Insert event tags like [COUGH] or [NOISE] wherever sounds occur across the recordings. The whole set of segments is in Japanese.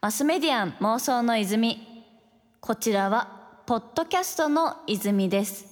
マスメディアン妄想の泉。こちらはポッドキャストの泉です。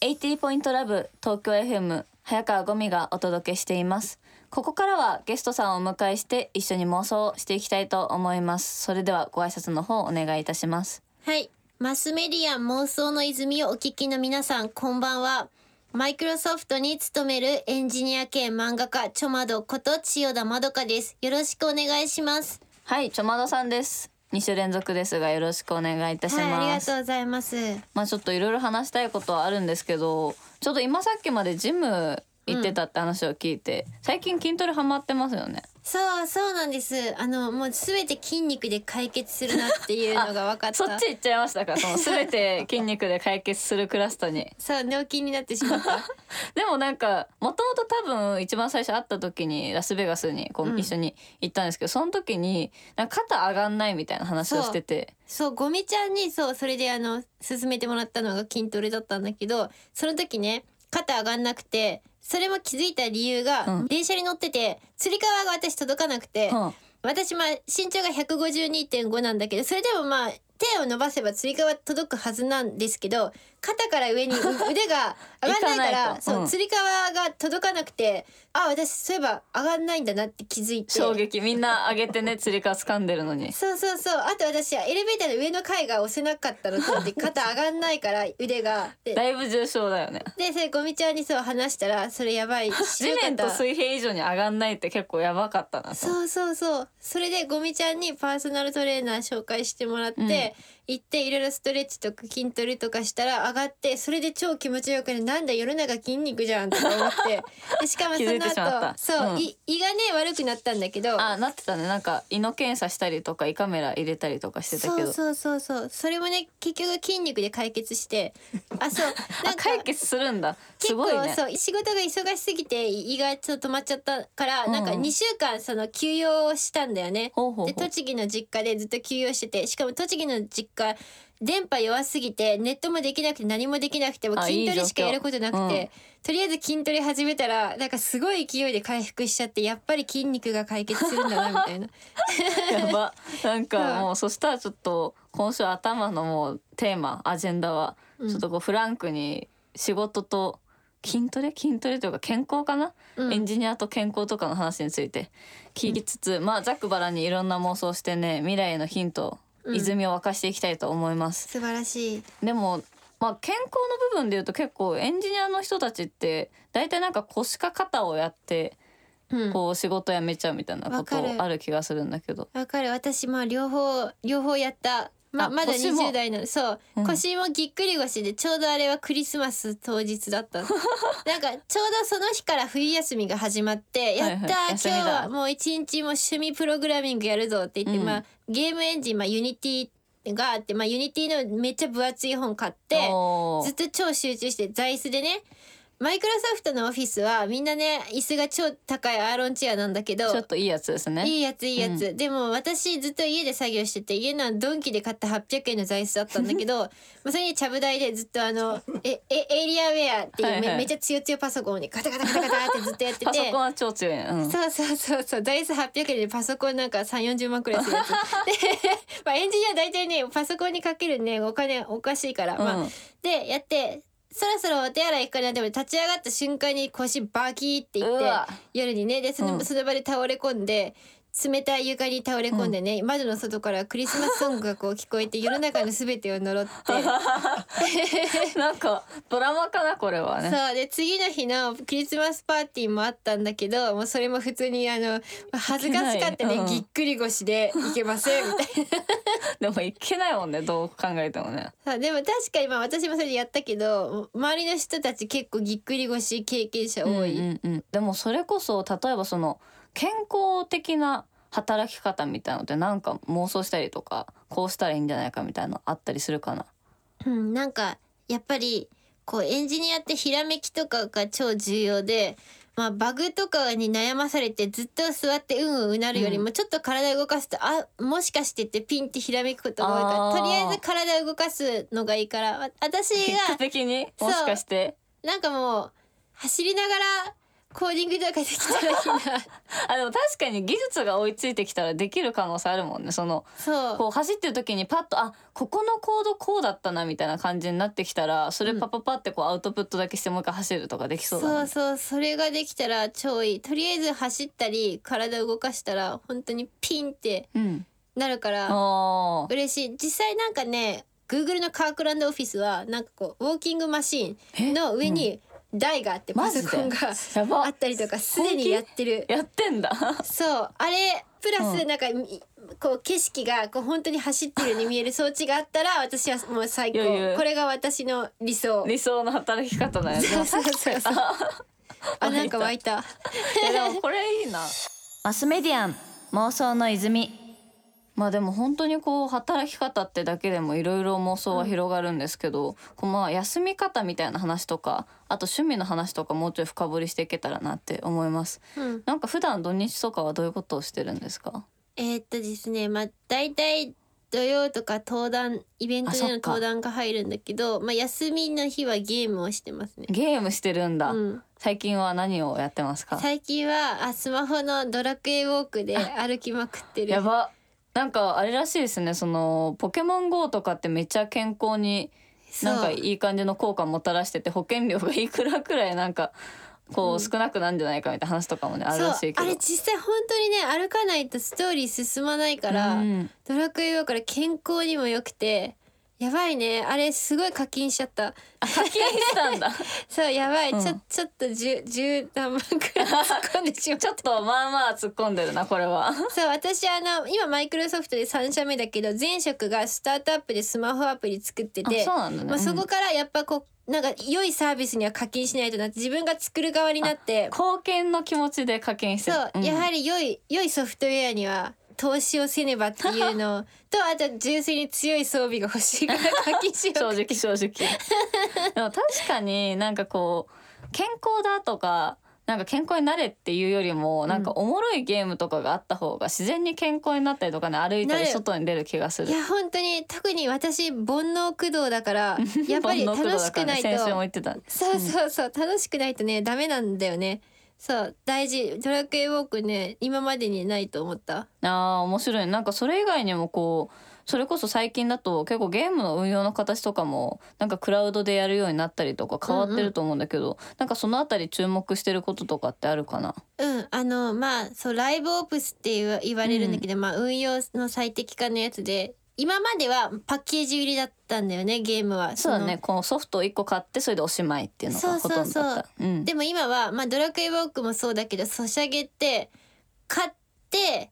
80ポイントラブ東京 FM 早川ゴミがお届けしています。ここからはゲストさんをお迎えして一緒に妄想をしていきたいと思います。それではご挨拶の方お願いいたします。はい。マスメディアン妄想の泉をお聞きの皆さん、こんばんは。マイクロソフトに勤めるエンジニア兼漫画家、ちょまどこと千代田まどかです。よろしくお願いします。はいちょまどさんです2週連続ですがよろしくお願いいたします、はい、ありがとうございます。まあちょっといろいろ話したいことはあるんですけどちょっと今さっきまでジム行ってたって話を聞いて、最近筋トレハマってますよねそう、そうなんです。あの、もうすべて筋肉で解決するなっていうのが分かった。[LAUGHS] そっち行っちゃいましたか？その全て筋肉で解決するクラスターにそう、寝起きになってしまった。[LAUGHS] でもなんかもともと多分一番最初会った時にラスベガスにこううん一緒に行ったんですけど、その時になんか肩上がんないみたいな話をしててそう、ゴミちゃんに、そう、それであの、勧めてもらったのが筋トレだったんだけど、その時ね、肩上がんなくて、それも気づいた理由が、うん。電車に乗ってて、つり革が私届かなくて、うん。私まあ身長が152.5なんだけど、それでもまあ、手を伸ばせばつり革届くはずなんですけど、肩から上にう [LAUGHS] 腕が上がんないから、そう、つり革が届かなくて、あ、私そういえば上がんないんだなって気づいて。衝撃みんな上げてね [LAUGHS] つり革掴んでるのにそうそうそう。あと私はエレベーターの上の階が押せなかったのと思って [LAUGHS] 肩上がんないから腕が。で、だいぶ重症だよねでそれゴミちゃんにそう話したら、それやばい。地面と水平以上に上がんないって結構やばかったなとそうそうそう。それでゴミちゃんにパーソナルトレーナー紹介してもらって、行っていろいろストレッチとか筋トレとかしたら上がって、それで超気持ちよくね、なんだ世の中筋肉じゃんとか思って。[LAUGHS] でしかもその後、そう、うん。い胃がね悪くなったんだけど、あなってたねなんか胃の検査したりとか胃カメラ入れたりとかしてたけど。そうそうそうそう。それもね、結局筋肉で解決して、あ、そう、[LAUGHS] なんか。あ解決するんだ。す結構ごいね。そう仕事が忙しすぎて胃がちょっと止まっちゃったから、うんなんか2週間その休養をしたんだよね。ほうほうほう。で栃木の実家でずっと休養しててしかも栃木の実家電波弱すぎてネットもできなくて何もできなくても筋トレしかやることなくてうん。とりあえず筋トレ始めたらなんかすごい勢いで回復しちゃってやっぱり筋肉が解決するんだなみたいな。[LAUGHS] やば。なんかもうそしたらちょっと今週頭のもうテーマアジェンダはうん。ちょっとこうフランクに仕事と筋トレ？筋トレというか健康かな、うん。エンジニアと健康とかの話について聞きつつ、まあざっくばらんにいろんな妄想してね未来へのヒント、うん泉を沸かしていきたいと思います。素晴らしい。でもまあ健康の部分で言うと結構エンジニアの人たちって大体なんか腰か肩をやってうんこう仕事辞めちゃうみたいなことある気がするんだけど。わかる私まあ両方両方やったまあまだ腰も。20代なのそう、うん。腰もぎっくり腰でちょうどあれはクリスマス当日だったの。[LAUGHS] なんかちょうどその日から冬休みが始まって「はいはい。やったー、休みだ今日はもう一日も趣味プログラミングやるぞ」って言って、うん。まあゲームエンジン、まあ、ユニティがあって、まあ、ユニティのめっちゃ分厚い本買っておー。ずっと超集中して座椅子でねマイクロソフトのオフィスはみんなね椅子が超高いアーロンチェアなんだけどちょっといいやつですね。いいやついいやつ、でも私ずっと家で作業してて家のはドンキで買った800円の座椅子だったんだけど [LAUGHS] まあそれにちゃぶ台でずっとあのええエイリアンウェアっていうめ,、はいはい。めっちゃ強強パソコンにカタカタカタカタってずっとやってて。パソコンは超強い。ね。うん。そうそうそうそう。座椅子800円でパソコンなんか3 4 0万くらいするやつ。[LAUGHS] で、まあ、エンジニア大体ねパソコンにかけるねお金おかしいから、まあうん。でやってそろそろお手洗い行くかな。でも立ち上がった瞬間に腰バキーっていって夜にねでその,、うん。その場で倒れ込んで冷たい床に倒れ込んでね、窓の外からクリスマスソングがこう聞こえて世の中の全てを呪って。[LAUGHS] なんかドラマかなこれはね。そう。で次の日のクリスマスパーティーもあったんだけどもうそれも普通にあの恥ずかしかったね、うん。ぎっくり腰でいけませんみたいな。[LAUGHS] でもいけないもんねどう考えてもね。さあでも確かにまあ私もそれでやったけど周りの人たち結構ぎっくり腰経験者多い、うんうんうん。でもそれこそ例えばその健康的な働き方みたいなのってなんか妄想したりとかこうしたらいいんじゃないかみたいなのあったりするかな？うん、なんかやっぱりこうエンジニアってひらめきとかが超重要で、まあ、バグとかに悩まされてずっと座ってうんうんうなるよりもちょっと体動かすと、あもしかしてってピンってひらめくことが多いからとりあえず体を動かすのがいいからわ私が的にもしかしてなんかもう走りながらコーディングとかできたらいいな。[LAUGHS] あでも確かに技術が追いついてきたらできる可能性あるもんね。そのそう。こう走ってる時にパッとあここのコードこうだったなみたいな感じになってきたらそれパパパってこうアウトプットだけしてもう一回走るとかできそうだね。そうそうそれができたら超いい。とりあえず走ったり体動かしたら本当にピンってうんなるからあー。嬉しい。実際なんかね Google のカークランドオフィスはなんかこうウォーキングマシーンの上に台があってパマジで？ソコンがやば。あったりとかすでにやってる。やってんだ。そう。あれプラうん。スなんか、いこう景色がこう本当に走ってるように見える装置があったら私はもう最高。これが私の理想。理想の働き方だよね。そうそうそうそう。[LAUGHS] あなんか湧いた。いやでもこれいいな。マスメディアン妄想の泉まあでも本当にこう働き方ってだけでもいろいろ妄想は広がるんですけど、こうまあ休み方みたいな話とかあと趣味の話とかもうちょい深掘りしていけたらなって思います。うん。なんか普段土日とかはどういうことをしてるんですか？えーっとですねまあ大体土曜とか登壇イベントでの登壇が入るんだけどまあ休みの日はゲームをしてますね。ゲームしてるんだ、うん、最近は何をやってますか？最近はあスマホのドラクエウォークで歩きまくってる。やばなんかあれらしいですね。そのポケモン GO とかってめっちゃ健康になんかいい感じの効果もたらしてて保険料がいくらくらいなんかこう少なくなんじゃないかみたいな話とかもねあるそうらしいけど。あれ実際本当にね歩かないとストーリー進まないから、うん。ドラクエウォークから健康にも良くてやばいね。あれすごい課金しちゃった。あ課金したんだ。[LAUGHS] そうやばい、うん。ちょちょっと十十何万くらい突っ込んでしまっちょっとまあまあ突っ込んでるなこれは。[LAUGHS] そう私あの今マイクロソフトで3社目だけど前職がスタートアップでスマホアプリ作ってあてそうなんだね、まあ、そこうんからやっぱこうなんか良いサービスには課金しないとなって自分が作る側になって。貢献の気持ちで課金してそう、ん。やはり良い良いソフトウェアには投資をせねばっていうの [LAUGHS] とあと純粋に強い装備が欲しいから課金しよう正直正直。[LAUGHS] でも確かになんかこう健康だとかなんか健康になれっていうよりもなんかおもろいゲームとかがあった方が自然に健康になったりとかね歩いたり外に出る気がする。いや本当に特に私煩悩駆動だから [LAUGHS] やっぱり楽しくないと。先週も言ってた。そうそうそう楽しくないとねダメなんだよねそう大事。ドラクエウォークね今までにないと思った。あー面白い。なんかそれ以外にもこうそれこそ最近だと結構ゲームの運用の形とかもなんかクラウドでやるようになったりとか変わってると思うんだけど、なんかそのあたり注目してることとかってあるかな？うんあのまあそうライブオプスって言われるんだけど、まあ運用の最適化のやつで今まではパッケージ売りだったんだよねゲームは。そうだね。このソフトを1個買ってそれでおしまいっていうのがほとんどだった。うん。でも今は、まあ、ドラクエウォークもそうだけどソシャゲって買って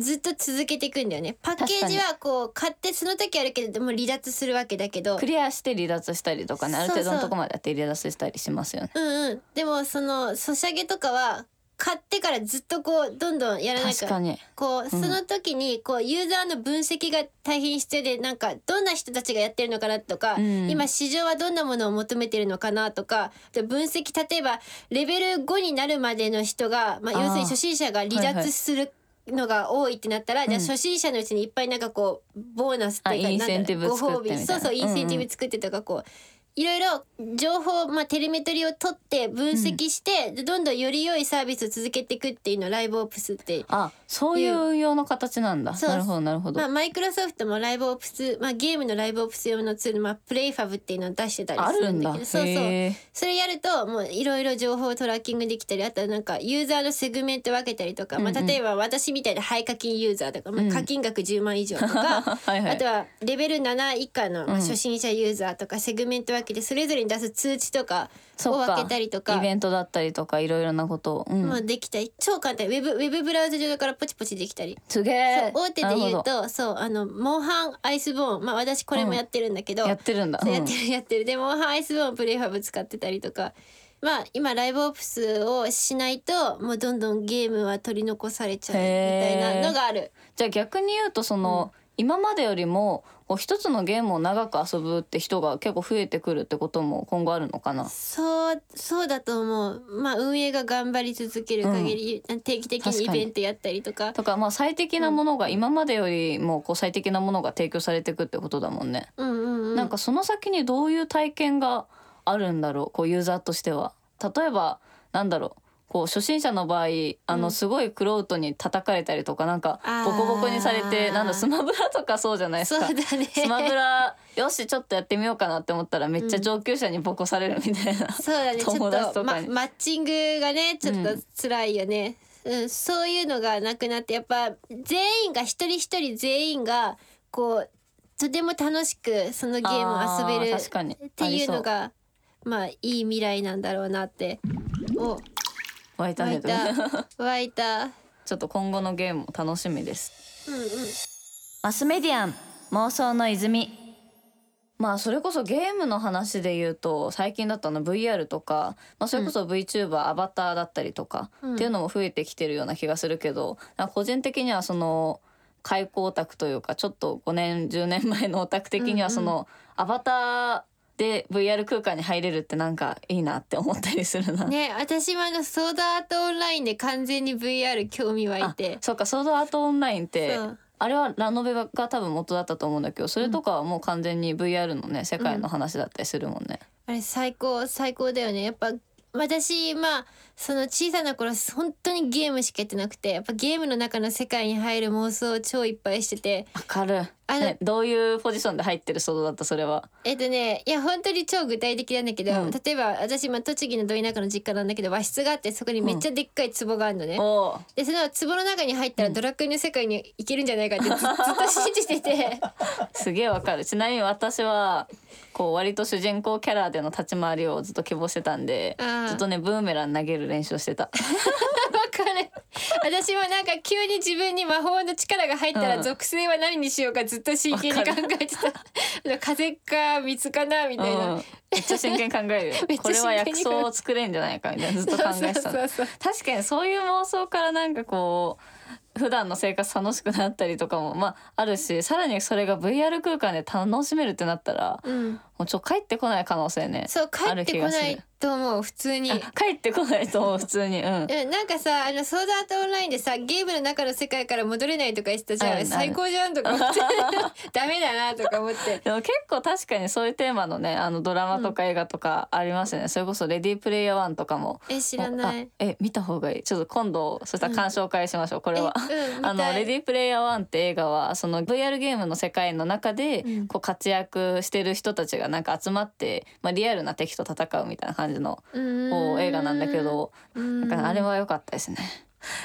ずっと続けていくんだよね。パッケージはこう買ってその時あるけどでも離脱するわけだけど。クリアして離脱したりとかね。ある程度のとこまでやって離脱したりしますよね。うんうん。でもそのソシャゲとかは買ってからずっとこうどんどんやらなきゃ確かに。こうその時にこうユーザーの分析が大変必要でなんかどんな人たちがやってるのかなとか、うん。今市場はどんなものを求めてるのかなとかで分析例えばレベル5になるまでの人が、まあ、あー。要するに初心者が離脱する。のが多いってなったら、じゃあうん初心者のうちにいっぱいなんかこうボーナスっていうかあインセンティブなんだろう作ってみたいな。そうそうインセンティブ作ってとかこういろいろ情報、まあ、テレメトリを取って分析して、でどんどんより良いサービスを続けていくっていうのをライブオプスって。あそういう運用の形なんだ。そう。なるほどなるほど、まあ、マイクロソフトもライブオプス、まあ、ゲームのライブオプス用のツール、まあ、プレイファブっていうのを出してたりするんだあるんだ。けどそう。そうそれやるともういろいろ情報をトラッキングできたりあとはなんかユーザーのセグメント分けたりとか、まあ、うんうん。例えば私みたいな廃課金ユーザーとか、まあ、う [LAUGHS] ん課金額10万以上とか、はいはいあとはレベル7以下の、まあ、うん。初心者ユーザーとかセグメント分けてそれぞれに出す通知とかを分けたりとか。イベントだったりとかいろいろなこと。を、うん。もうできたり。超簡単。ウェブウェブブラウザ上からポチポチできたり。すげえ。大手で言うとそうあのモンハンアイスボーン。まあ私これもやってるんだけど、やってるんだ。やってるやってる。でモンハンアイスボーンプレイファブ使ってたりとか。まあ今ライブオプスをしないともうどんどんゲームは取り残されちゃうみたいなのがある。じゃあ逆に言うとその、今までよりもこう一つのゲームを長く遊ぶって人が結構増えてくるってことも今後あるのかな？そうそうだと思う。まあ運営が頑張り続ける限り、定期的にイベントやったりとか。とかまあ最適なものが今までよりもこう最適なものが提供されていくってことだもんね、うんうんうん。なんかその先にどういう体験があるんだろう？こうユーザーとしては。例えばなんだろうこう初心者の場合あのうん。すごいクロートに叩かれたりとかなんかボコボコにされてなんだスマブラとかそうじゃないですか。そうだね。スマブラよしちょっとやってみようかなって思ったらめっちゃ上級者にボコされるみたいな、そうだね。ちょ友っと、ま、達とかに。マッチングがねちょっと辛いよね、うん。そういうのがなくなってやっぱ全員が一人一人全員がこうとても楽しくそのゲームを遊べるっていうのがまあいい未来なんだろうなって。お湧いた。ね湧いた。湧いた。ちょっと今後のゲームも楽しみです。うんうん。マスメディアン妄想の泉。まあそれこそゲームの話で言うと最近だったの VR とか、まあ、それこそ VTuber、アバターだったりとか、うん。っていうのも増えてきてるような気がするけどなんか個人的にはその開口オタクというかちょっと5年10年前のオタク的にはその、アバターで VR 空間に入れるってなんかいいなって思ったりするな。ね私もあのソードアートオンラインで完全に VR 興味湧いあてそうかソードアートオンラインってあれはラノベが多分元だったと思うんだけどそれとかはもう完全に VR のね世界の話だったりするもんね。あれ最高最高だよねやっぱ私まあその小さな頃本当にゲームしかやってなくてやっぱゲームの中の世界に入る妄想を超いっぱいしててわかる。あのね、どういうポジションで入ってるソードだった？それは。えっとねいや本当に超具体的なんだけど、うん。例えば私今栃木のど田舎の実家なんだけど和室があってそこにめっちゃでっかい壺があるのね、おー。でその壺の中に入ったらドラクエの世界に行けるんじゃないかってず [LAUGHS] ずっと信じてて。[LAUGHS] すげえわかる。ちなみに私はこう割と主人公キャラでの立ち回りをずっと希望してたんでずっとねブーメラン投げる練習をしてた。[LAUGHS] わかる。私もなんか急に自分に魔法の力が入ったうん。ら属性は何にしようかずっと真剣に考えてた。[LAUGHS] 風か水かなみたいな、うん、めっちゃ真剣に考える [LAUGHS] これは薬草を作れんじゃないかみたいな。ずっと考えてた。確かにそういう妄想からなんかこう普段の生活楽しくなったりとかもまああるしさらにそれが VR 空間で楽しめるってなったらうん、もうちょ帰ってこない可能性ね。そう帰あるってこないと思う普通に。あ帰ってこないと思う普通に。うん。[LAUGHS] うんなんかさあのソードアートオンラインでさゲームの中の世界から戻れないとか言ってたじゃん。最高じゃんとか思って。[LAUGHS] ダメだなとか思って。[LAUGHS] でも結構確かにそういうテーマのねあのドラマとか映画とかありますよね、それこそ「レディープレイヤー1」とかも。え知らない。あえ見た方がいい。ちょっと今度そしたら鑑賞会しましょう、これは。あの「見たい。レディープレイヤー1」って映画はその VR ゲームの世界の中でうん。こう活躍してる人たちがなんか集まって、まあ、リアルな敵と戦うみたいな感じの映画なんだけどうん。なんかあれは良かったですね。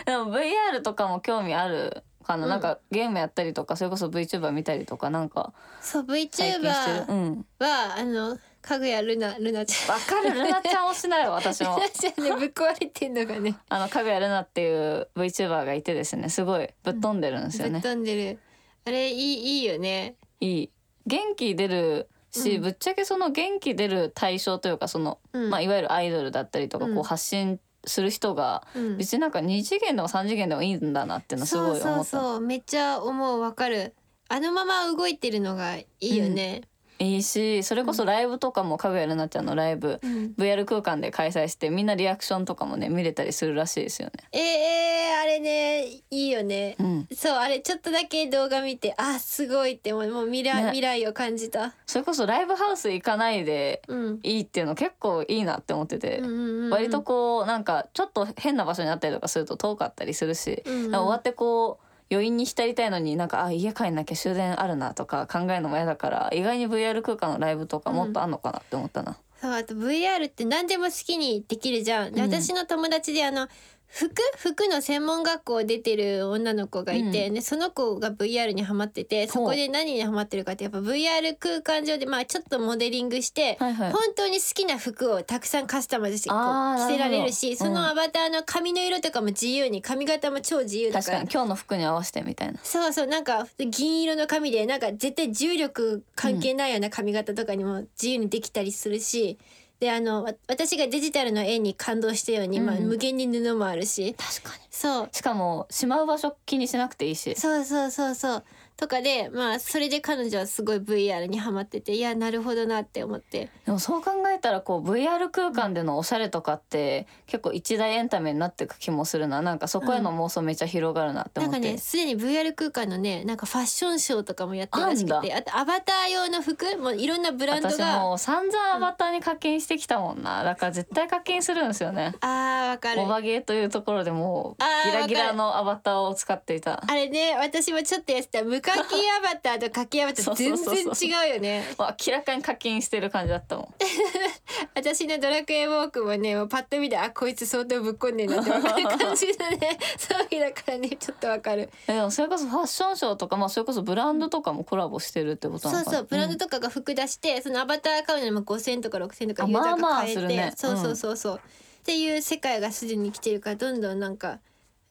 でも VR とかも興味あるかな、うん。なんかゲームやったりとかそれこそ VTuber 見たりとかなんかそう最近してる。う VTuber ん。はあのかぐやルナルナちゃん。わかる。ルナちゃん推しだよ私も。ルナちゃんねぶっ壊れてんのがね。[LAUGHS] あのかぐやルナっていう VTuber がいてですねすごいぶっ飛んでるんですぶっよね、飛んでる。あれいいいいよね。いい。元気出るし、うん。ぶっちゃけその元気出る対象というかその、うん。まあ、いわゆるアイドルだったりとか、うん。こう発信する人がうん。別になんか2次元でも3次元でもいいんだなっていうのすごい思った。そうそうそう。めっちゃ思う。わかる。あのまま動いてるのがいいよね、いいしそれこそライブとかもかぐやるなちゃんのライブ、うん。VR 空間で開催してみんなリアクションとかもね見れたりするらしいですよね。えー、あれねいいよね。うん、そうあれちょっとだけ動画見てあすごいってもう。もう未来,、ね。未来を感じた。それこそライブハウス行かないでうん。いいっていうの結構いいなって思ってて、うんうんうんうん。割とこうなんかちょっと変な場所にあったりとかすると遠かったりするし、うんうん。終わってこう余韻に浸りたいのになんかあ家帰んなきゃ終電あるなとか考えるのも嫌だから意外に VR 空間のライブとかもっとあんのかなって思ったな。そうあと VR って何でも好きにできるじゃん、でうん。私の友達であの服？服の専門学校出てる女の子がいて、うん。ね、その子が VR にハマっててそこで何にハマってるかってやっぱ VR 空間上でまあちょっとモデリングして、はいはい。本当に好きな服をたくさんカスタマイズしてこう着せられるしそのアバターの髪の色とかも自由に髪型も超自由だから。に。今日の服に合わせてみたいな。そうそうなんか銀色の髪でなんか絶対重力関係ないような髪型とかにも自由にできたりするし、であのわ私がデジタルの絵に感動したように、まあ、うん。無限に布もあるし。確かに。そう。しかもしまう場所気にしなくていいし。そうそうそうそうとかでまあそれで彼女はすごい VR にハマってていやなるほどなって思って。でもそう考えたらこう VR 空間でのおしゃれとかって結構一大エンタメになっていく気もするな。なんかそこへの妄想めっちゃ広がるなってなん思って、かねすでに VR 空間のねなんかファッションショーとかもやってるらしくてあとアバター用の服もういろんなブランド私がもう散々アバターに課金してきたもんな。だから絶対課金するんですよね。あーわかる。モバゲーというところでもうギラギラのアバターを使っていた。あれね私もちょっとやってた。無課金アバターと課金アバター全然違うよね。明らかに課金してる感じだったもん。[LAUGHS] 私のドラクエウォークもねもうパッと見てあこいつ相当ぶっこんでんなって分かる感じのね。[LAUGHS] そういうだからねちょっとわかる。えでもそれこそファッションショーとかまあそれこそブランドとかもコラボしてるってことなそうのかな。そうブランドととかが服出して、そのアバター買うのにも5,000とか6,000とかあユーザーまあまあが買えて、するねそうそうそうそう、っていう世界がすでに来てるからどんどんなんか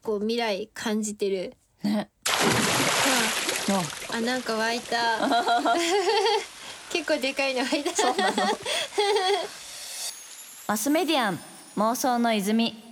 こう未来感じてる。ね。ああなんか湧いた。[LAUGHS] 結構でかいの湧いた。[LAUGHS] マスメディアン妄想の泉